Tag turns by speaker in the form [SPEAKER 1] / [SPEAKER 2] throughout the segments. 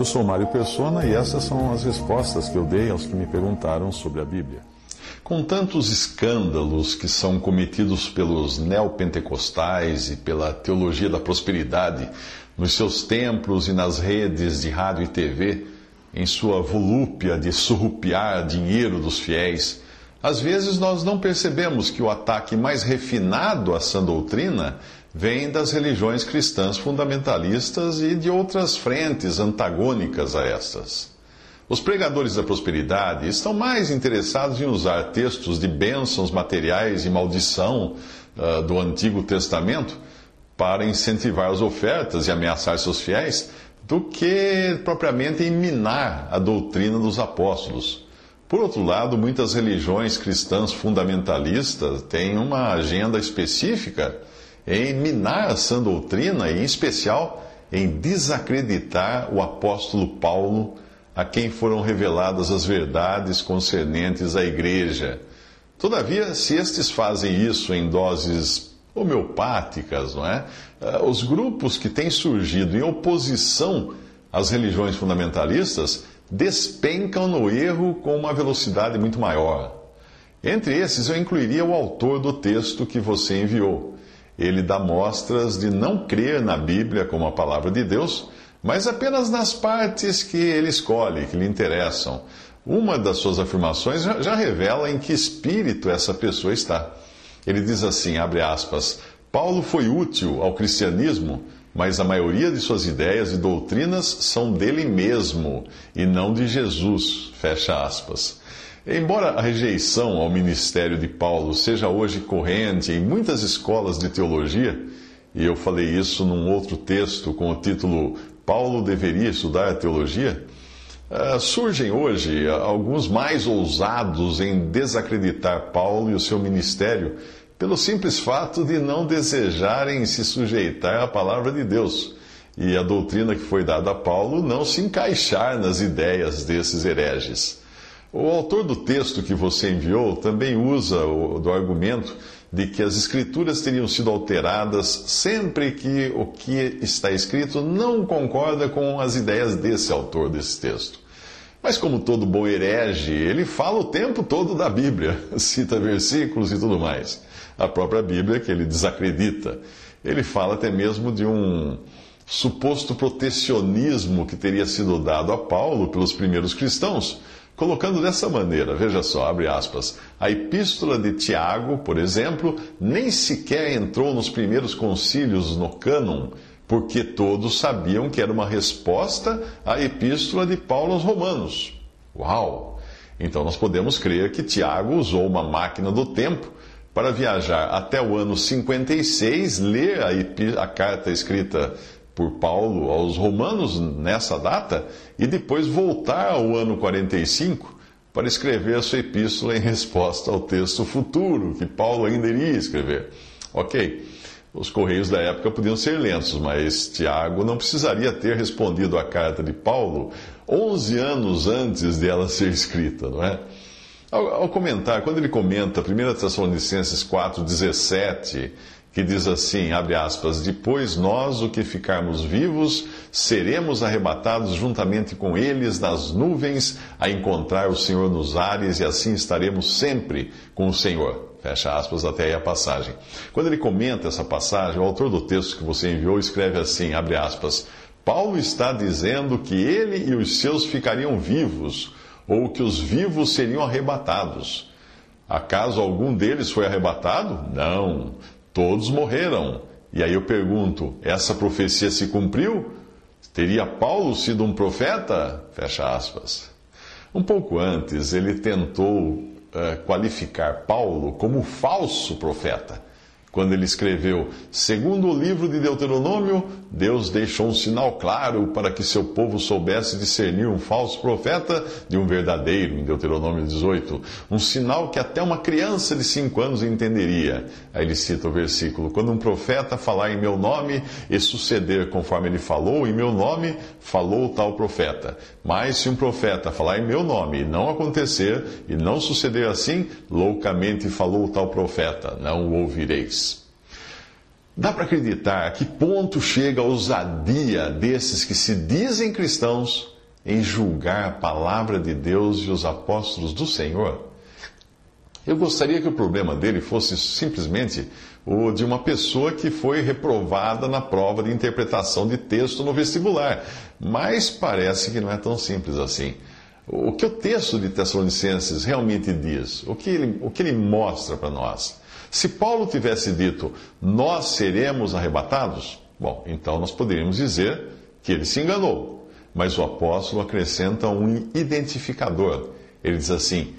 [SPEAKER 1] Eu sou Mário Persona e essas são as respostas que eu dei aos que me perguntaram sobre a Bíblia. Com tantos escândalos que são cometidos pelos neopentecostais e pela teologia da prosperidade nos seus templos e nas redes de rádio e TV, em sua volúpia de surrupiar dinheiro dos fiéis, às vezes nós não percebemos que o ataque mais refinado à sã doutrina vem das religiões cristãs fundamentalistas e de outras frentes antagônicas a estas. Os pregadores da prosperidade estão mais interessados em usar textos de bênçãos materiais e maldição uh, do Antigo Testamento para incentivar as ofertas e ameaçar seus fiéis do que propriamente em minar a doutrina dos apóstolos. Por outro lado, muitas religiões cristãs fundamentalistas têm uma agenda específica em minar a sã doutrina e, em especial, em desacreditar o apóstolo Paulo, a quem foram reveladas as verdades concernentes à igreja. Todavia, se estes fazem isso em doses homeopáticas, não é? Eh, os grupos que têm surgido em oposição às religiões fundamentalistas despencam no erro com uma velocidade muito maior. Entre esses, eu incluiria o autor do texto que você enviou ele dá mostras de não crer na Bíblia como a palavra de Deus, mas apenas nas partes que ele escolhe, que lhe interessam. Uma das suas afirmações já revela em que espírito essa pessoa está. Ele diz assim, abre aspas, Paulo foi útil ao cristianismo, mas a maioria de suas ideias e doutrinas são dele mesmo e não de Jesus, fecha aspas. Embora a rejeição ao ministério de Paulo seja hoje corrente em muitas escolas de teologia, e eu falei isso num outro texto com o título Paulo deveria estudar teologia, uh, surgem hoje alguns mais ousados em desacreditar Paulo e o seu ministério pelo simples fato de não desejarem se sujeitar à palavra de Deus e a doutrina que foi dada a Paulo não se encaixar nas ideias desses hereges. O autor do texto que você enviou também usa o do argumento de que as escrituras teriam sido alteradas sempre que o que está escrito não concorda com as ideias desse autor desse texto. Mas como todo bom herege, ele fala o tempo todo da Bíblia, cita versículos e tudo mais. A própria Bíblia que ele desacredita. Ele fala até mesmo de um suposto protecionismo que teria sido dado a Paulo pelos primeiros cristãos colocando dessa maneira, veja só, abre aspas, a epístola de Tiago, por exemplo, nem sequer entrou nos primeiros concílios no cânon, porque todos sabiam que era uma resposta à epístola de Paulo aos Romanos. Uau! Então nós podemos crer que Tiago usou uma máquina do tempo para viajar até o ano 56, ler a, a carta escrita por Paulo aos Romanos nessa data e depois voltar ao ano 45 para escrever a sua epístola em resposta ao texto futuro que Paulo ainda iria escrever. Ok, os correios da época podiam ser lentos, mas Tiago não precisaria ter respondido à carta de Paulo 11 anos antes dela ser escrita, não é? Ao, comentar, quando ele comenta 1 Tessalonicenses 4,17 que diz assim, abre aspas, depois nós, o que ficarmos vivos, seremos arrebatados juntamente com eles nas nuvens a encontrar o Senhor nos ares e assim estaremos sempre com o Senhor. Fecha aspas até aí a passagem. Quando ele comenta essa passagem, o autor do texto que você enviou escreve assim, abre aspas, Paulo está dizendo que ele e os seus ficariam vivos, ou que os vivos seriam arrebatados. Acaso algum deles foi arrebatado? Não. Todos morreram. E aí eu pergunto: essa profecia se cumpriu? Teria Paulo sido um profeta? Fecha aspas. Um pouco antes, ele tentou uh, qualificar Paulo como falso profeta, quando ele escreveu: Segundo o livro de Deuteronômio, Deus deixou um sinal claro para que seu povo soubesse discernir um falso profeta de um verdadeiro, em Deuteronômio 18. Um sinal que até uma criança de cinco anos entenderia. Aí ele cita o versículo: Quando um profeta falar em meu nome e suceder conforme ele falou, em meu nome falou tal profeta. Mas se um profeta falar em meu nome e não acontecer, e não suceder assim, loucamente falou tal profeta, não o ouvireis. Dá para acreditar a que ponto chega a ousadia desses que se dizem cristãos em julgar a palavra de Deus e os apóstolos do Senhor? Eu gostaria que o problema dele fosse simplesmente o de uma pessoa que foi reprovada na prova de interpretação de texto no vestibular, mas parece que não é tão simples assim. O que o texto de Tessalonicenses realmente diz? O que ele, o que ele mostra para nós? Se Paulo tivesse dito, nós seremos arrebatados, bom, então nós poderíamos dizer que ele se enganou. Mas o apóstolo acrescenta um identificador. Ele diz assim: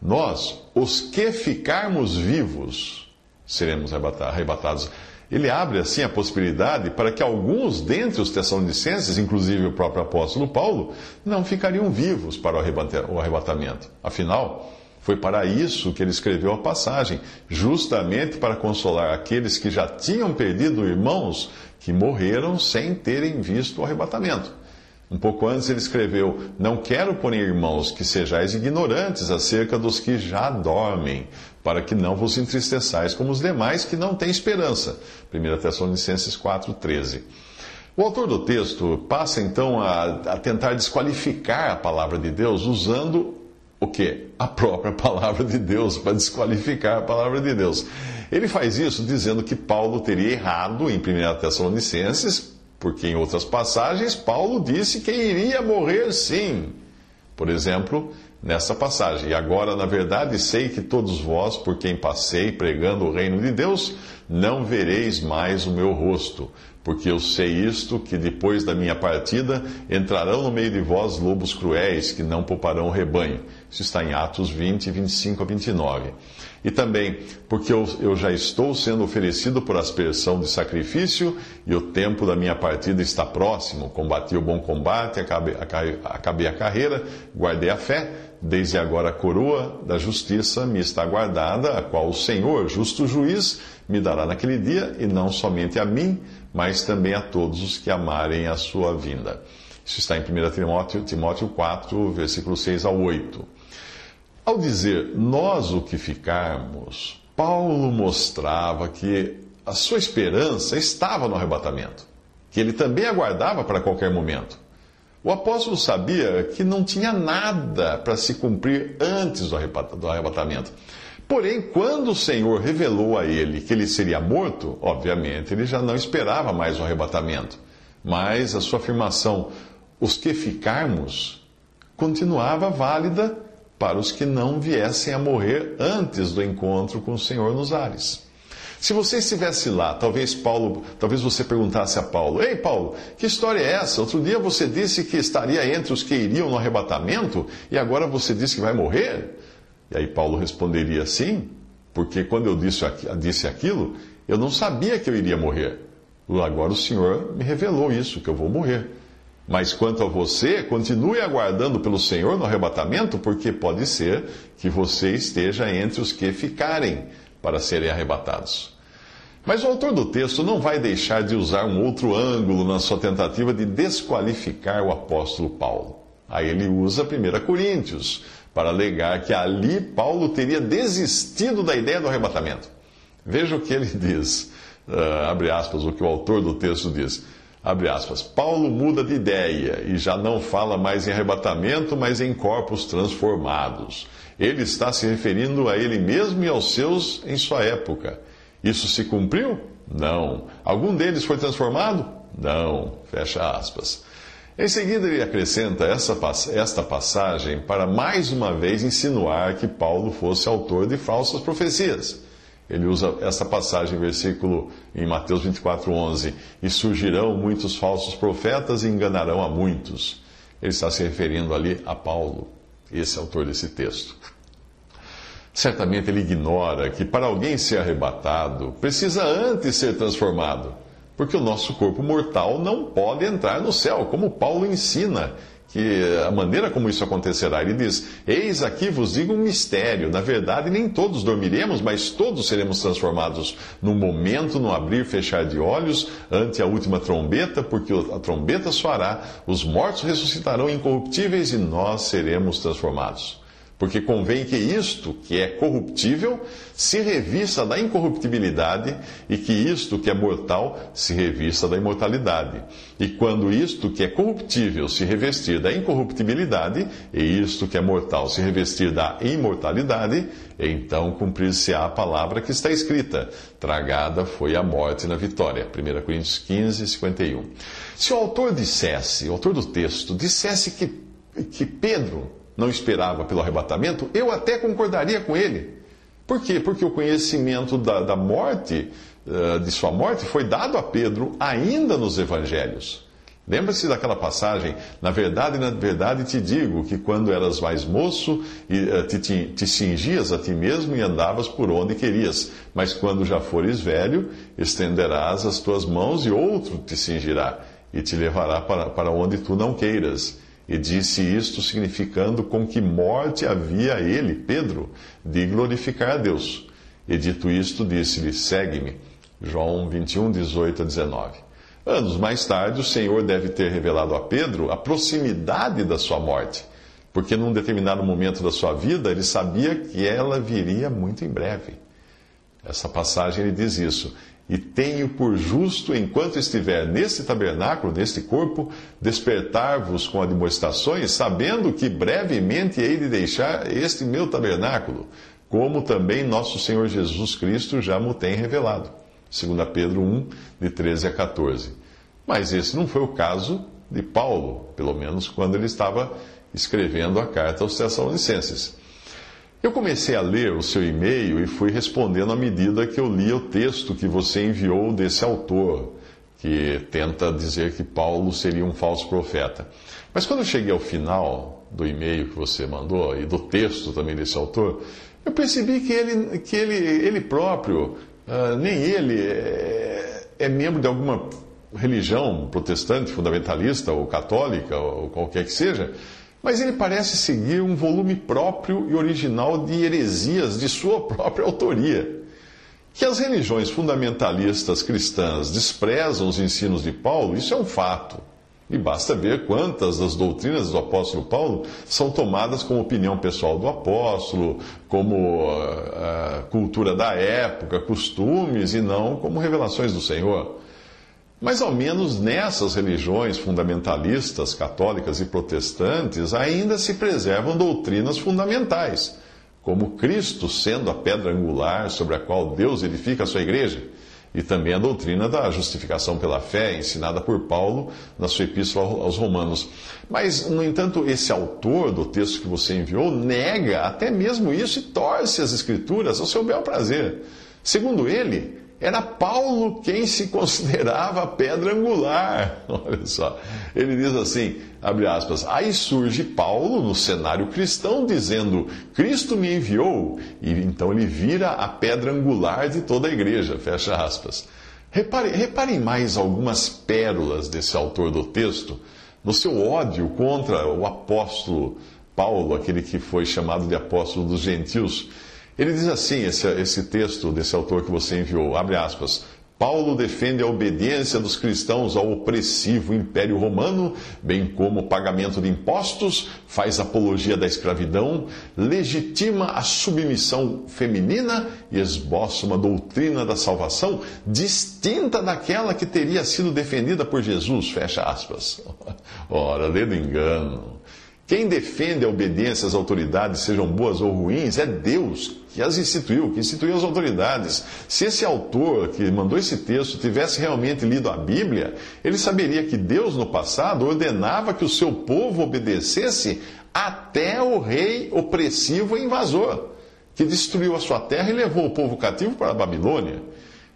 [SPEAKER 1] Nós, os que ficarmos vivos, seremos arrebatados. Ele abre assim a possibilidade para que alguns dentre os tessalonicenses, inclusive o próprio apóstolo Paulo, não ficariam vivos para o arrebatamento. Afinal, foi para isso que ele escreveu a passagem, justamente para consolar aqueles que já tinham perdido irmãos que morreram sem terem visto o arrebatamento. Um pouco antes ele escreveu: Não quero, porém, irmãos, que sejais ignorantes acerca dos que já dormem, para que não vos entristeçais como os demais que não têm esperança. 1 Tessalonicenses 4,13. O autor do texto passa então a, a tentar desqualificar a palavra de Deus usando o que? A própria palavra de Deus, para desqualificar a palavra de Deus. Ele faz isso dizendo que Paulo teria errado em 1 Tessalonicenses, porque em outras passagens Paulo disse que iria morrer sim. Por exemplo, nessa passagem. E agora, na verdade, sei que todos vós, por quem passei pregando o reino de Deus, não vereis mais o meu rosto, porque eu sei isto, que depois da minha partida entrarão no meio de vós lobos cruéis, que não pouparão o rebanho. Isso está em Atos 20, 25 a 29. E também, porque eu, eu já estou sendo oferecido por aspersão de sacrifício, e o tempo da minha partida está próximo. Combati o bom combate, acabei, acabei a carreira, guardei a fé. Desde agora a coroa da justiça me está guardada, a qual o Senhor, justo juiz, me dará naquele dia, e não somente a mim, mas também a todos os que amarem a sua vinda. Isso está em 1 Timóteo, Timóteo 4, versículo 6 ao 8. Ao dizer nós o que ficarmos, Paulo mostrava que a sua esperança estava no arrebatamento, que ele também aguardava para qualquer momento. O apóstolo sabia que não tinha nada para se cumprir antes do arrebatamento. Porém, quando o Senhor revelou a ele que ele seria morto, obviamente ele já não esperava mais o arrebatamento. Mas a sua afirmação, os que ficarmos, continuava válida para os que não viessem a morrer antes do encontro com o Senhor nos ares. Se você estivesse lá, talvez Paulo, talvez você perguntasse a Paulo: "Ei, Paulo, que história é essa? Outro dia você disse que estaria entre os que iriam no arrebatamento e agora você disse que vai morrer?" E aí Paulo responderia sim, porque quando eu disse, disse aquilo, eu não sabia que eu iria morrer. Agora o Senhor me revelou isso, que eu vou morrer. Mas quanto a você, continue aguardando pelo Senhor no arrebatamento, porque pode ser que você esteja entre os que ficarem para serem arrebatados. Mas o autor do texto não vai deixar de usar um outro ângulo na sua tentativa de desqualificar o apóstolo Paulo. Aí ele usa 1 Coríntios para alegar que ali Paulo teria desistido da ideia do arrebatamento. Veja o que ele diz, uh, abre aspas, o que o autor do texto diz. Abre aspas. Paulo muda de ideia e já não fala mais em arrebatamento, mas em corpos transformados. Ele está se referindo a ele mesmo e aos seus em sua época. Isso se cumpriu? Não. Algum deles foi transformado? Não. Fecha aspas. Em seguida, ele acrescenta essa, esta passagem para mais uma vez insinuar que Paulo fosse autor de falsas profecias. Ele usa essa passagem, versículo em Mateus 24, 11: E surgirão muitos falsos profetas e enganarão a muitos. Ele está se referindo ali a Paulo, esse autor desse texto. Certamente ele ignora que para alguém ser arrebatado, precisa antes ser transformado, porque o nosso corpo mortal não pode entrar no céu, como Paulo ensina que a maneira como isso acontecerá. Ele diz: Eis aqui vos digo um mistério. Na verdade, nem todos dormiremos, mas todos seremos transformados no momento, no abrir e fechar de olhos, ante a última trombeta, porque a trombeta soará, os mortos ressuscitarão incorruptíveis e nós seremos transformados. Porque convém que isto, que é corruptível, se revista da incorruptibilidade, e que isto, que é mortal, se revista da imortalidade. E quando isto, que é corruptível, se revestir da incorruptibilidade, e isto, que é mortal, se revestir da imortalidade, então cumprir-se-á a palavra que está escrita: Tragada foi a morte na vitória. 1 Coríntios 15, 51. Se o autor dissesse, o autor do texto, dissesse que, que Pedro não esperava pelo arrebatamento, eu até concordaria com ele. Por quê? Porque o conhecimento da, da morte, uh, de sua morte, foi dado a Pedro ainda nos evangelhos. Lembra-se daquela passagem? Na verdade, na verdade te digo que quando eras mais moço, eh, te, te, te cingias a ti mesmo e andavas por onde querias. Mas quando já fores velho, estenderás as tuas mãos e outro te cingirá e te levará para, para onde tu não queiras. E disse isto significando com que morte havia ele, Pedro, de glorificar a Deus. E dito isto, disse-lhe: Segue-me. João 21, 18 a 19. Anos mais tarde, o Senhor deve ter revelado a Pedro a proximidade da sua morte, porque num determinado momento da sua vida ele sabia que ela viria muito em breve. Essa passagem ele diz isso e tenho por justo, enquanto estiver neste tabernáculo, neste corpo, despertar-vos com admoestações, sabendo que brevemente hei de deixar este meu tabernáculo, como também nosso Senhor Jesus Cristo já me tem revelado. 2 Pedro 1, de 13 a 14. Mas esse não foi o caso de Paulo, pelo menos quando ele estava escrevendo a carta aos Tessalonicenses. Eu comecei a ler o seu e-mail e fui respondendo à medida que eu lia o texto que você enviou desse autor, que tenta dizer que Paulo seria um falso profeta. Mas quando eu cheguei ao final do e-mail que você mandou e do texto também desse autor, eu percebi que ele, que ele, ele próprio, uh, nem ele é, é membro de alguma religião protestante, fundamentalista ou católica ou qualquer que seja. Mas ele parece seguir um volume próprio e original de heresias de sua própria autoria. Que as religiões fundamentalistas cristãs desprezam os ensinos de Paulo, isso é um fato. E basta ver quantas das doutrinas do apóstolo Paulo são tomadas como opinião pessoal do apóstolo, como uh, cultura da época, costumes, e não como revelações do Senhor. Mas ao menos nessas religiões fundamentalistas, católicas e protestantes, ainda se preservam doutrinas fundamentais, como Cristo sendo a pedra angular sobre a qual Deus edifica a sua igreja, e também a doutrina da justificação pela fé, ensinada por Paulo na sua epístola aos Romanos. Mas, no entanto, esse autor do texto que você enviou nega até mesmo isso e torce as Escrituras ao seu bel prazer. Segundo ele, era Paulo quem se considerava pedra angular. Olha só. Ele diz assim, abre aspas, aí surge Paulo no cenário cristão dizendo, Cristo me enviou, e então ele vira a pedra angular de toda a igreja, fecha aspas. Repare, reparem mais algumas pérolas desse autor do texto, no seu ódio contra o apóstolo Paulo, aquele que foi chamado de apóstolo dos gentios, ele diz assim, esse, esse texto desse autor que você enviou, abre aspas, Paulo defende a obediência dos cristãos ao opressivo Império Romano, bem como o pagamento de impostos, faz apologia da escravidão, legitima a submissão feminina e esboça uma doutrina da salvação distinta daquela que teria sido defendida por Jesus. Fecha aspas. Ora, lê do engano. Quem defende a obediência às autoridades, sejam boas ou ruins, é Deus que as instituiu, que instituiu as autoridades. Se esse autor que mandou esse texto tivesse realmente lido a Bíblia, ele saberia que Deus no passado ordenava que o seu povo obedecesse até o rei opressivo e invasor, que destruiu a sua terra e levou o povo cativo para a Babilônia.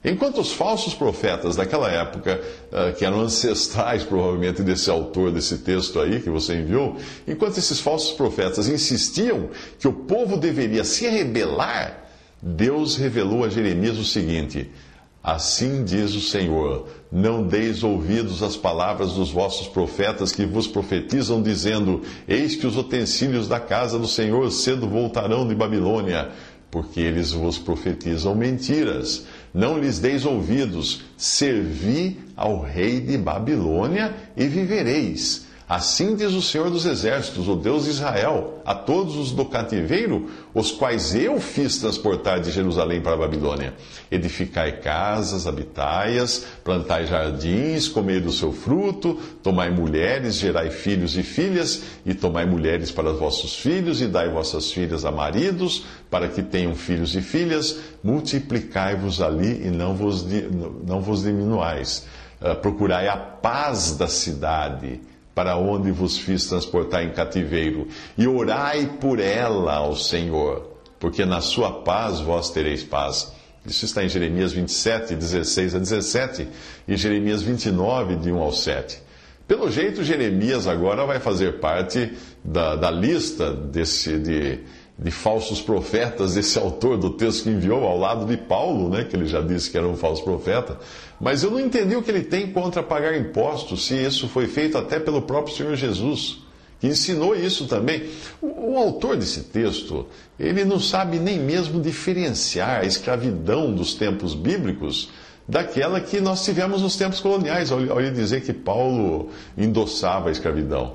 [SPEAKER 1] Enquanto os falsos profetas daquela época, uh, que eram ancestrais provavelmente desse autor desse texto aí que você enviou, enquanto esses falsos profetas insistiam que o povo deveria se rebelar, Deus revelou a Jeremias o seguinte: Assim diz o Senhor: Não deis ouvidos às palavras dos vossos profetas que vos profetizam, dizendo: Eis que os utensílios da casa do Senhor cedo voltarão de Babilônia, porque eles vos profetizam mentiras. Não lhes deis ouvidos, servi ao rei de Babilônia e vivereis. Assim diz o Senhor dos Exércitos, o Deus de Israel, a todos os do cativeiro, os quais eu fiz transportar de Jerusalém para a Babilônia. Edificai casas, habitai-as, plantai jardins, comei do seu fruto, tomai mulheres, gerai filhos e filhas, e tomai mulheres para vossos filhos, e dai vossas filhas a maridos, para que tenham filhos e filhas, multiplicai-vos ali e não vos, não vos diminuais. Uh, procurai a paz da cidade para onde vos fiz transportar em cativeiro, e orai por ela ao Senhor, porque na sua paz vós tereis paz. Isso está em Jeremias 27, 16 a 17, e Jeremias 29, de 1 ao 7. Pelo jeito, Jeremias agora vai fazer parte da, da lista desse, de, de falsos profetas desse autor do texto que enviou ao lado de Paulo, né, que ele já disse que era um falso profeta. Mas eu não entendi o que ele tem contra pagar impostos, se isso foi feito até pelo próprio Senhor Jesus, que ensinou isso também. O, o autor desse texto, ele não sabe nem mesmo diferenciar a escravidão dos tempos bíblicos daquela que nós tivemos nos tempos coloniais, ao, ao dizer que Paulo endossava a escravidão.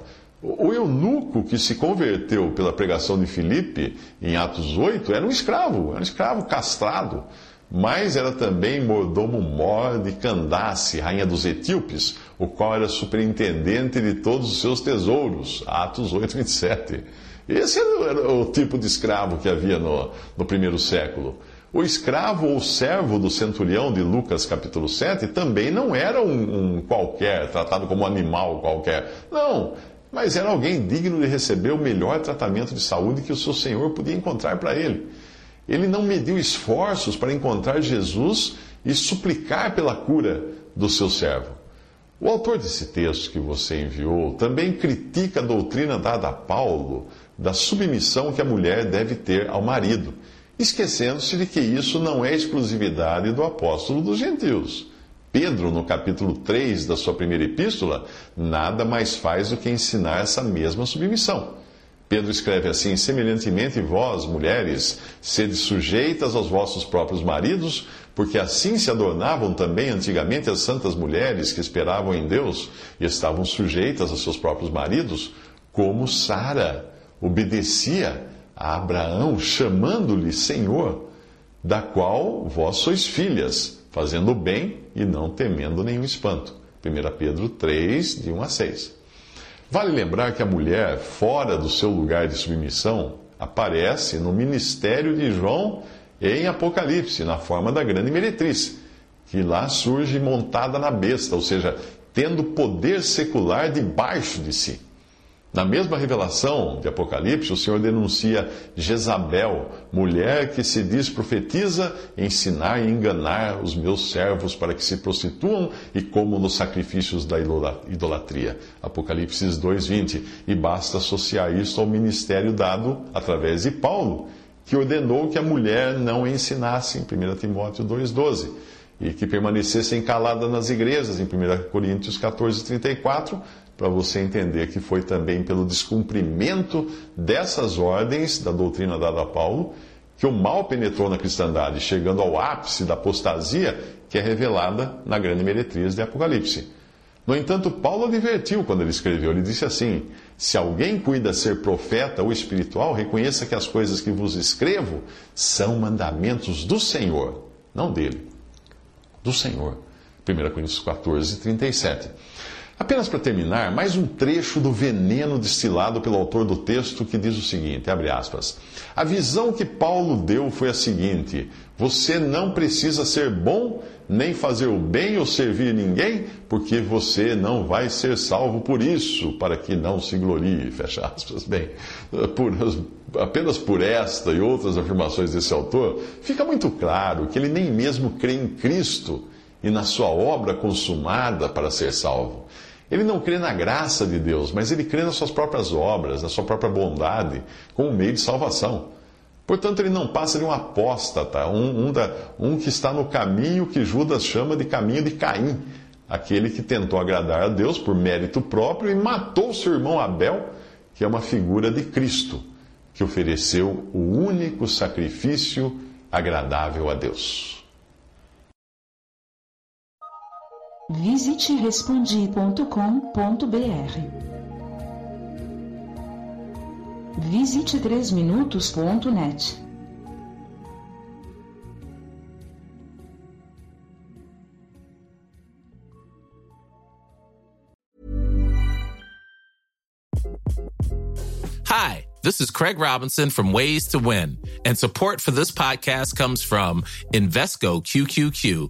[SPEAKER 1] O eunuco que se converteu pela pregação de Filipe, em Atos 8, era um escravo, era um escravo castrado, mas era também mordomo mor de Candace, rainha dos etíopes, o qual era superintendente de todos os seus tesouros. Atos 8, 27. Esse era o tipo de escravo que havia no, no primeiro século. O escravo ou servo do centurião de Lucas capítulo 7 também não era um, um qualquer, tratado como animal qualquer. Não, mas era alguém digno de receber o melhor tratamento de saúde que o seu Senhor podia encontrar para ele. Ele não mediu esforços para encontrar Jesus e suplicar pela cura do seu servo. O autor desse texto que você enviou também critica a doutrina dada a Paulo da submissão que a mulher deve ter ao marido, esquecendo-se de que isso não é exclusividade do apóstolo dos gentios. Pedro, no capítulo 3 da sua primeira epístola, nada mais faz do que ensinar essa mesma submissão. Pedro escreve assim: semelhantemente, vós, mulheres, sede sujeitas aos vossos próprios maridos, porque assim se adornavam também antigamente as santas mulheres que esperavam em Deus e estavam sujeitas a seus próprios maridos, como Sara obedecia a Abraão, chamando-lhe Senhor, da qual vós sois filhas fazendo o bem e não temendo nenhum espanto. 1 Pedro 3, de 1 a 6. Vale lembrar que a mulher, fora do seu lugar de submissão, aparece no ministério de João em Apocalipse, na forma da grande meretriz, que lá surge montada na besta, ou seja, tendo poder secular debaixo de si. Na mesma revelação de Apocalipse, o Senhor denuncia Jezabel, mulher que se diz profetiza, ensinar e enganar os meus servos para que se prostituam e comam nos sacrifícios da idolatria. Apocalipse 2:20. E basta associar isso ao ministério dado através de Paulo, que ordenou que a mulher não ensinasse em 1 Timóteo 2:12 e que permanecessem caladas nas igrejas em 1 Coríntios 14:34 para você entender que foi também pelo descumprimento dessas ordens da doutrina dada a Paulo que o mal penetrou na cristandade, chegando ao ápice da apostasia que é revelada na grande meretriz de Apocalipse. No entanto, Paulo advertiu quando ele escreveu, ele disse assim: Se alguém cuida ser profeta ou espiritual, reconheça que as coisas que vos escrevo são mandamentos do Senhor, não dele, do Senhor. 1 Coríntios 14, 37. Apenas para terminar, mais um trecho do veneno destilado pelo autor do texto que diz o seguinte, abre aspas. A visão que Paulo deu foi a seguinte: você não precisa ser bom, nem fazer o bem ou servir ninguém, porque você não vai ser salvo por isso, para que não se glorie, fecha aspas. Bem, por, apenas por esta e outras afirmações desse autor, fica muito claro que ele nem mesmo crê em Cristo e na sua obra consumada para ser salvo. Ele não crê na graça de Deus, mas ele crê nas suas próprias obras, na sua própria bondade, como meio de salvação. Portanto, ele não passa de um apóstata, um, um, da, um que está no caminho que Judas chama de caminho de Caim, aquele que tentou agradar a Deus por mérito próprio e matou seu irmão Abel, que é uma figura de Cristo, que ofereceu o único sacrifício agradável a Deus.
[SPEAKER 2] Visite respondi.com.br. Visite 3minutos.net.
[SPEAKER 3] Hi, this is Craig Robinson from Ways to Win, and support for this podcast comes from Invesco QQQ